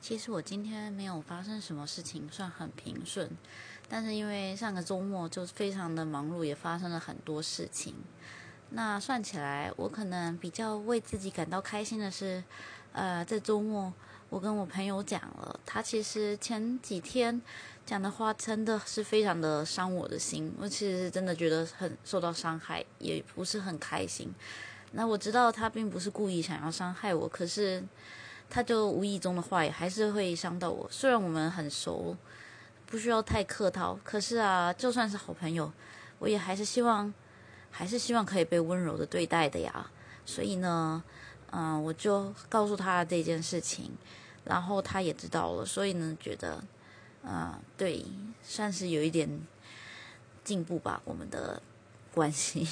其实我今天没有发生什么事情，算很平顺。但是因为上个周末就非常的忙碌，也发生了很多事情。那算起来，我可能比较为自己感到开心的是，呃，在周末我跟我朋友讲了，他其实前几天讲的话真的是非常的伤我的心，我其实是真的觉得很受到伤害，也不是很开心。那我知道他并不是故意想要伤害我，可是他就无意中的话也还是会伤到我。虽然我们很熟，不需要太客套，可是啊，就算是好朋友，我也还是希望。还是希望可以被温柔的对待的呀，所以呢，嗯，我就告诉他这件事情，然后他也知道了，所以呢，觉得，嗯，对，算是有一点进步吧，我们的关系。